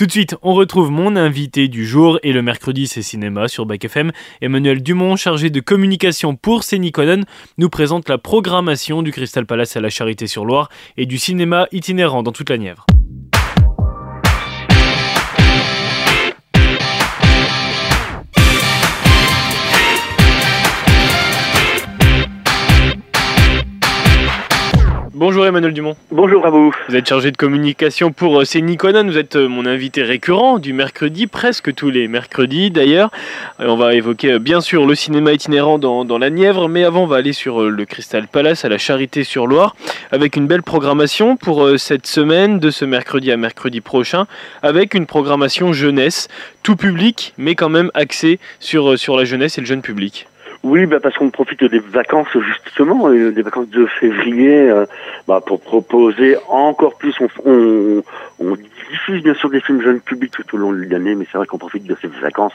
Tout de suite, on retrouve mon invité du jour et le mercredi c'est cinéma sur Bac FM. Emmanuel Dumont, chargé de communication pour Séniconen, nous présente la programmation du Crystal Palace à la Charité-sur-Loire et du cinéma itinérant dans toute la Nièvre. Bonjour Emmanuel Dumont. Bonjour à vous. Vous êtes chargé de communication pour euh, Séniconen. Vous êtes euh, mon invité récurrent du mercredi, presque tous les mercredis d'ailleurs. On va évoquer euh, bien sûr le cinéma itinérant dans, dans, la Nièvre, mais avant on va aller sur le Crystal Palace à la Charité-sur-Loire avec une belle programmation pour cette semaine, de ce mercredi à mercredi prochain, avec une programmation jeunesse, tout public, mais quand même axée sur, sur la jeunesse et le jeune public. Oui, bah parce qu'on profite des vacances justement, euh, des vacances de février, euh, bah pour proposer encore plus. On, on, on, diffuse bien sûr des films jeunes publics tout au long de l'année, mais c'est vrai qu'on profite de ces vacances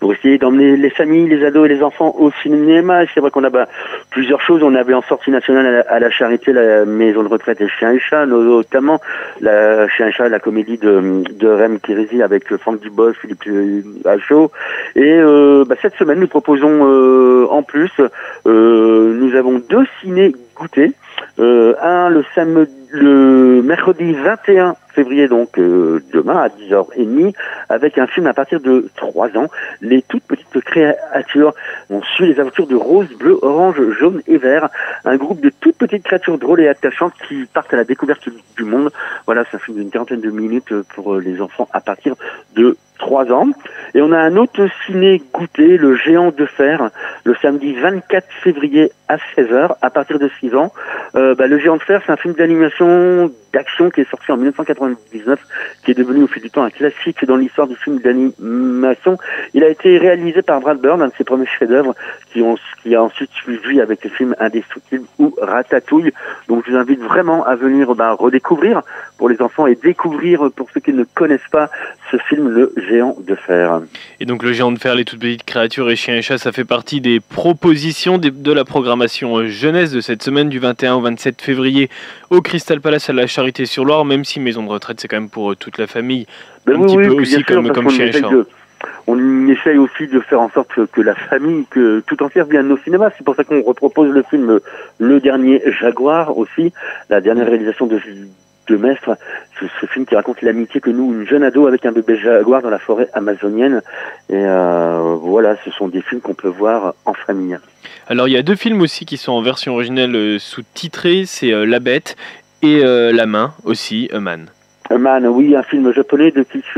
pour essayer d'emmener les familles, les ados et les enfants au cinéma. C'est vrai qu'on a bah, plusieurs choses. On avait en sortie nationale à la, Charité la maison de retraite et Chien et Chat, notamment la Chien et Chat, la comédie de, de Rem Kirisi avec Franck Dubos, Philippe Hachaud. Et euh, bah, cette semaine, nous proposons euh, en plus, euh, nous avons deux ciné goûtés. Euh, un le samedi, le mercredi 21 février, donc euh, demain à 10h30, avec un film à partir de 3 ans, Les toutes petites créatures. On suit les aventures de Rose, Bleu, Orange, Jaune et Vert, un groupe de toutes petites créatures drôles et attachantes qui partent à la découverte du monde. Voilà, c'est un film d'une quarantaine de minutes pour les enfants à partir de 3 ans. Et on a un autre ciné goûté, Le Géant de Fer, le samedi 24 février à 16h, à partir de 6 ans. Euh, bah, le Géant de Fer, c'est un film d'animation, d'action qui est sorti en 1999, qui est devenu au fil du temps un classique dans l'histoire du film d'animation. Il a été réalisé par Brad Bird, un de ses premiers chefs-d'œuvre, qui, a ensuite suivi avec le film Indestructible ou Ratatouille. Donc je vous invite vraiment à venir bah, redécouvrir pour les enfants et découvrir pour ceux qui ne connaissent pas ce film, Le Géant de Fer. Et donc le Géant de Fer, les toutes petites créatures et chiens et chats, ça fait partie des propositions de la programmation jeunesse de cette semaine du 21 au 27 février au Crystal Palace à la Charité-sur-Loire, même si maison de retraite c'est quand même pour euh, toute la famille, ben un petit peu aussi comme, et chat. on essaye aussi de faire en sorte que, la famille que tout entière vienne au cinéma. C'est pour ça qu'on repropose le film Le Dernier Jaguar aussi, la dernière réalisation de de Mestre, ce, film qui raconte l'amitié que nous, une jeune ado avec un bébé jaguar dans la forêt amazonienne. Et euh, voilà, ce sont des films qu'on peut voir en famille. Alors il y a deux films aussi qui sont en version originale euh, sous-titrée, c'est euh, La Bête et La Main aussi, A Man. A Man, oui, un film japonais de Kish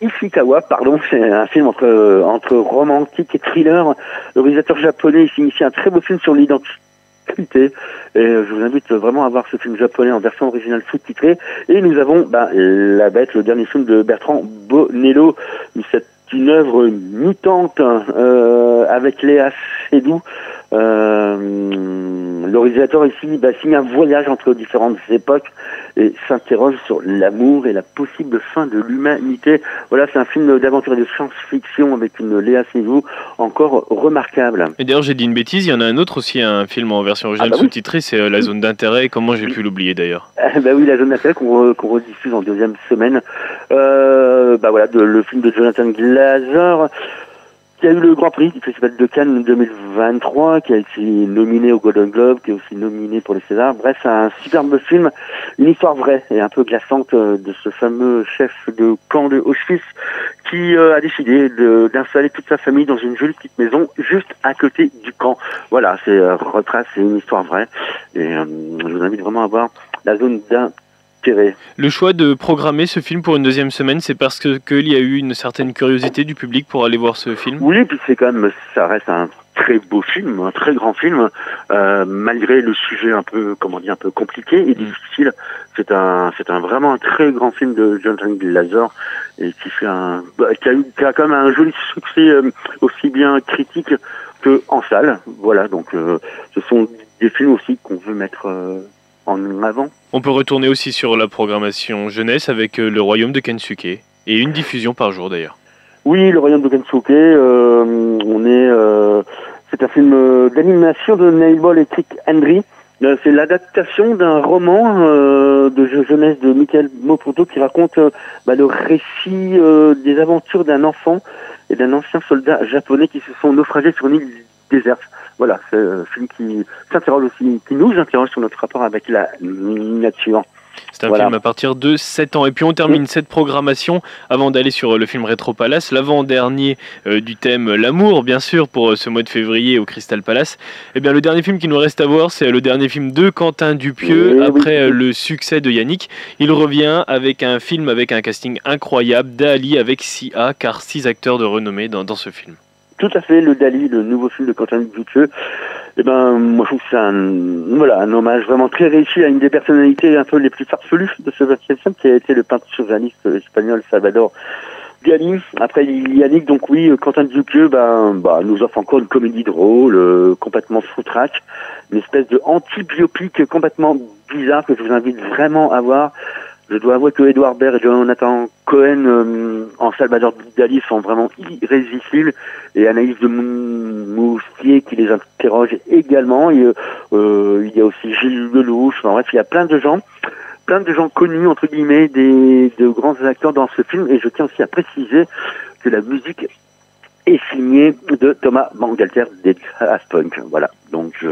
Ishikawa, pardon, c'est un film entre, entre romantique et thriller. Le réalisateur japonais il s'initie un très beau film sur l'identité et je vous invite vraiment à voir ce film japonais en version originale sous-titrée. Et nous avons bah, La Bête, le dernier film de Bertrand Bonello. C'est une œuvre mutante euh, avec Léa Seydoux. Euh, le réalisateur ici bah, signe un voyage entre différentes époques et s'interroge sur l'amour et la possible fin de l'humanité. Voilà, c'est un film d'aventure et de science-fiction avec une Léa Seydoux encore remarquable. Et d'ailleurs, j'ai dit une bêtise, il y en a un autre aussi, un film en version originale ah bah sous-titrée, c'est euh, La Zone d'intérêt. Comment j'ai pu l'oublier d'ailleurs? Bah oui, La Zone d'intérêt qu'on rediffuse en deuxième semaine. Euh, bah voilà, le film de Jonathan Glazer qui a eu le Grand Prix du Festival de Cannes 2023, qui a été nominé au Golden Globe, qui est aussi nominé pour les Césars. Bref, c'est un superbe film, une histoire vraie et un peu glaçante euh, de ce fameux chef de camp de Auschwitz qui euh, a décidé d'installer toute sa famille dans une jolie petite maison juste à côté du camp. Voilà, c'est euh, retrace, c'est une histoire vraie et je vous invite vraiment à voir la zone d'un le choix de programmer ce film pour une deuxième semaine, c'est parce que qu'il y a eu une certaine curiosité du public pour aller voir ce film? Oui, puis c'est quand même, ça reste un très beau film, un très grand film, euh, malgré le sujet un peu, comment dire, un peu compliqué et mm. difficile. C'est un, c'est un vraiment un très grand film de Jonathan Glazer et qui fait un, bah, qui, a eu, qui a quand même un joli succès euh, aussi bien critique que en salle. Voilà, donc euh, ce sont des films aussi qu'on veut mettre en avant. On peut retourner aussi sur la programmation jeunesse avec euh, Le Royaume de Kensuke et une diffusion par jour d'ailleurs. Oui, Le Royaume de Kensuke, euh, on est, euh, c'est un film d'animation de Nailball et Trick Henry c'est l'adaptation d'un roman de jeunesse de Michael Mopoto qui raconte bah, le récit des aventures d'un enfant et d'un ancien soldat japonais qui se sont naufragés sur une île déserte. Voilà, c'est un film qui s'interroge aussi, qui nous interroge sur notre rapport avec la nature. C'est un film à partir de 7 ans. Et puis on termine cette programmation avant d'aller sur le film Retro Palace, l'avant-dernier euh, du thème L'amour, bien sûr, pour euh, ce mois de février au Crystal Palace. Eh bien, le dernier film qui nous reste à voir, c'est le dernier film de Quentin Dupieux. après euh, le succès de Yannick, il revient avec un film avec un casting incroyable, Dali avec Sia, car six acteurs de renommée dans, dans ce film. Tout à fait, le Dali, le nouveau film de Quentin Dupieux. Eh ben, moi, je trouve que c'est un, voilà, un hommage vraiment très réussi à une des personnalités un peu les plus farfelues de ce 20 siècle, qui a été le peintre surréaliste espagnol Salvador Dali. Après Yannick, donc oui, Quentin Dupieux, ben, bah, nous offre encore une comédie drôle, euh, complètement foutraque, une espèce de anti-biopic complètement bizarre que je vous invite vraiment à voir. Je dois avouer que Edouard Baird et Jonathan Cohen euh, en Salvador Dali sont vraiment irrésistibles et Anaïs de Moustier qui les interroge également. Euh, il y a aussi Gilles Lelouch. Enfin, bref, il y a plein de gens, plein de gens connus entre guillemets, des de grands acteurs dans ce film. Et je tiens aussi à préciser que la musique est signée de Thomas Bangalter des Punk. Voilà. Donc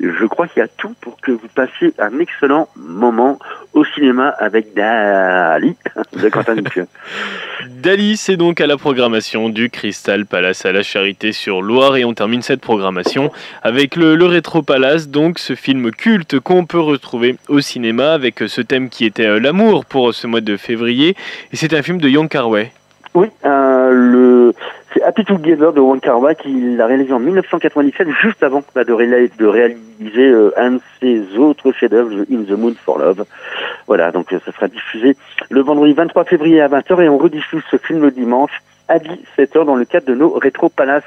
je crois qu'il y a tout pour que vous passiez un excellent moment au cinéma avec Dali de Quentin Dali, c'est donc à la programmation du Crystal Palace à la Charité sur Loire et on termine cette programmation avec le, le Rétro Palace, donc ce film culte qu'on peut retrouver au cinéma avec ce thème qui était euh, l'amour pour ce mois de février et c'est un film de Young Carway. Oui, euh, le c'est Happy Together de Wong Kar Wai qui l'a réalisé en 1997, juste avant bah, de, de, réaliser euh, un de ses autres chefs-d'œuvre, In the Moon for Love. Voilà, donc euh, ça sera diffusé le vendredi 23 février à 20h et on rediffuse ce film le dimanche à 17h dans le cadre de nos Rétro Palace.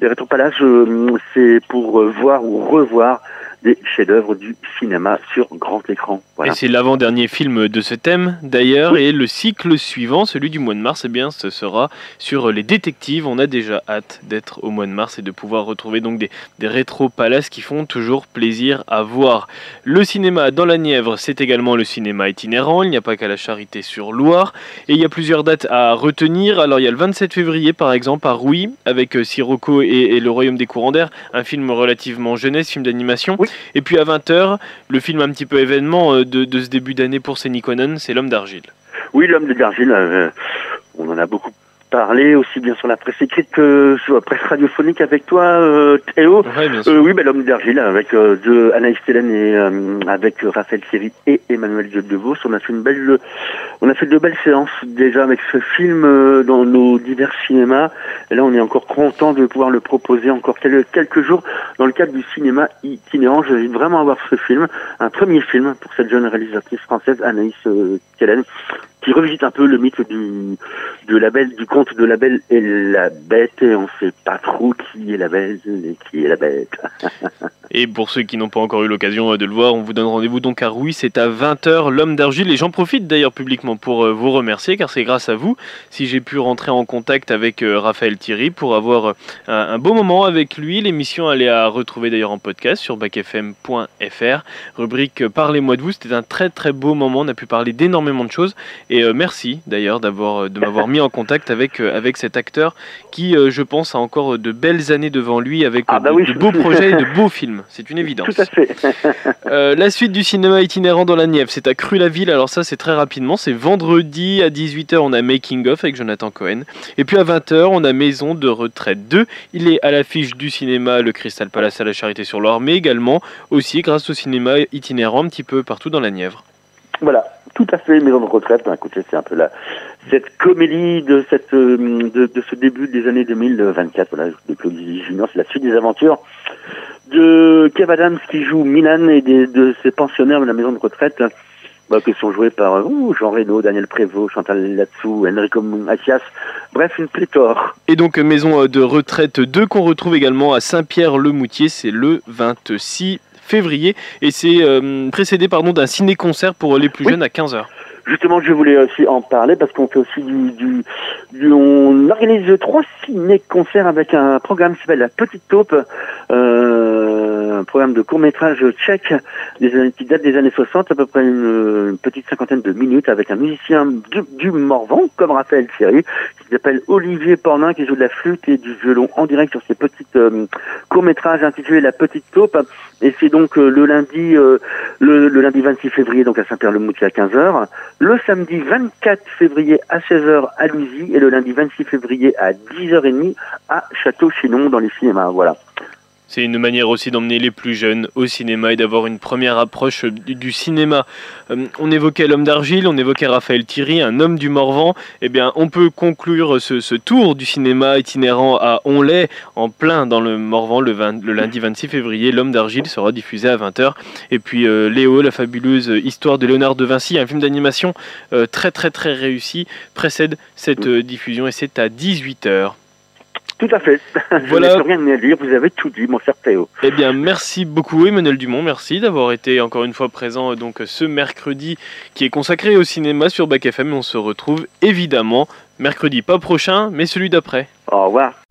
Les Rétro Palace, euh, c'est pour voir ou revoir des chefs-d'œuvre du cinéma sur grand écran. Voilà. Et c'est l'avant-dernier film de ce thème d'ailleurs, et le cycle suivant, celui du mois de mars, eh bien, ce sera sur les détectives. On a déjà hâte d'être au mois de mars et de pouvoir retrouver donc des, des rétro-palaces qui font toujours plaisir à voir. Le cinéma dans la Nièvre, c'est également le cinéma itinérant. Il n'y a pas qu'à la Charité sur Loire, et il y a plusieurs dates à retenir. Alors il y a le 27 février par exemple à Rouy avec euh, Sirocco et, et le Royaume des courants d'air, un film relativement jeunesse, film d'animation. Et puis à 20h, le film un petit peu événement euh, de, ce début d'année pour Sénikonen, c'est L'homme d'argile. Oui, L'homme d'argile, euh, on en a beaucoup parler aussi bien sur la presse écrite que sur la presse radiophonique avec toi, euh, Théo. Euh, oui, ben, l'homme d'argile avec euh, de Anaïs Télène et avec Raphaël Thierry et Emmanuel De Vos. On a fait une belle, on a fait de belles séances déjà avec ce film dans nos divers cinémas. Et là, on est encore content de pouvoir le proposer encore quelques jours dans le cadre du cinéma itinérant. Je vais vraiment avoir ce film, un premier film pour cette jeune réalisatrice française Anaïs Télène qui revisite un peu le mythe du, de la belle, du conte de la belle et la bête, et on sait pas trop qui est la belle et qui est la bête. et pour ceux qui n'ont pas encore eu l'occasion de le voir, on vous donne rendez-vous donc à Rouy, c'est à 20h, l'homme d'argile, et j'en profite d'ailleurs publiquement pour euh, vous remercier, car c'est grâce à vous si j'ai pu rentrer en contact avec euh, Raphaël Thierry pour avoir euh, un, beau moment avec lui. L'émission, elle est à retrouver d'ailleurs en podcast sur bacfm.fr, rubrique Parlez-moi de vous, c'était un très très beau moment, on a pu parler d'énormément de choses, et euh, merci d'ailleurs d'avoir euh, de m'avoir mis en contact avec euh, avec cet acteur qui, je pense, a encore de belles années devant lui avec ah, bah de, beaux projets et de beaux films. C'est une évidence. Tout à fait. la suite du cinéma itinérant dans la Nièvre, c'est à Cru-la-Ville. Alors ça, c'est très rapidement. C'est vendredi à 18h, on a Making of avec Jonathan Cohen. Et puis à 20h, on a Maison de retraite 2. Il est à l'affiche du cinéma Le Crystal Palace à la Charité sur Loire, mais également aussi grâce au cinéma itinérant un petit peu partout dans la Nièvre. Voilà, tout à fait, maison de retraite. Ben, écoutez, c'est un peu la, cette comédie de cette, euh, de, ce début des années 2024. Voilà, de Claudie Junior, c'est la suite des aventures de Kev Adams qui joue Milan et de ses pensionnaires de la maison de retraite. Bah, qui sont joués par euh, Jean Reno, Daniel Prévost, Chantal Latsou, Enrico Macias, bref, une pléthore. Et donc, maison de retraite 2 qu'on retrouve également à Saint-Pierre-le-Moutier, c'est le 26 février et c'est euh, précédé pardon d'un ciné-concert pour les plus jeunes à 15h. Justement, je voulais aussi en parler parce qu'on fait aussi du, du, on organise trois ciné-concerts avec un programme qui s'appelle La Petite Taupe. Euh, un programme de court métrage tchèque des années, qui date des années 60, à peu près une, petite cinquantaine de minutes, avec un musicien du, du Morvan, comme Raphaël Thierry, qui s'appelle Olivier Pornin, qui joue de la flûte et du violon en direct sur ces petites euh, courts métrages intitulés La Petite Taupe. Et c'est donc euh, le lundi, euh, le, le, lundi 26 février, donc à Saint-Pierre-le-Moutier à 15h, le samedi 24 février à 16h à Louisy et le lundi 26 février à 10h30 à Château-Chinon dans les cinémas. Voilà. C'est une manière aussi d'emmener les plus jeunes au cinéma et d'avoir une première approche du, cinéma. Euh, on évoquait l'homme d'argile, on évoquait Raphaël Thierry, un homme du Morvan. Eh bien, on peut conclure ce, tour du cinéma itinérant à Onlay, en plein dans le Morvan, le, lundi 26 février. L'homme d'argile sera diffusé à 20h. Et puis euh, Léo, la fabuleuse histoire de Léonard de Vinci, un film d'animation euh, très très très réussi, précède cette diffusion et c'est à 18h. Tout à fait. Voilà. Je rien à dire, vous avez tout dit, mon cher Théo. Eh bien, merci beaucoup Emmanuel Dumont, merci d'avoir été encore une fois présent euh, donc ce mercredi qui est consacré au cinéma sur Bac FM. On se retrouve évidemment mercredi, pas prochain, mais celui d'après. Au revoir.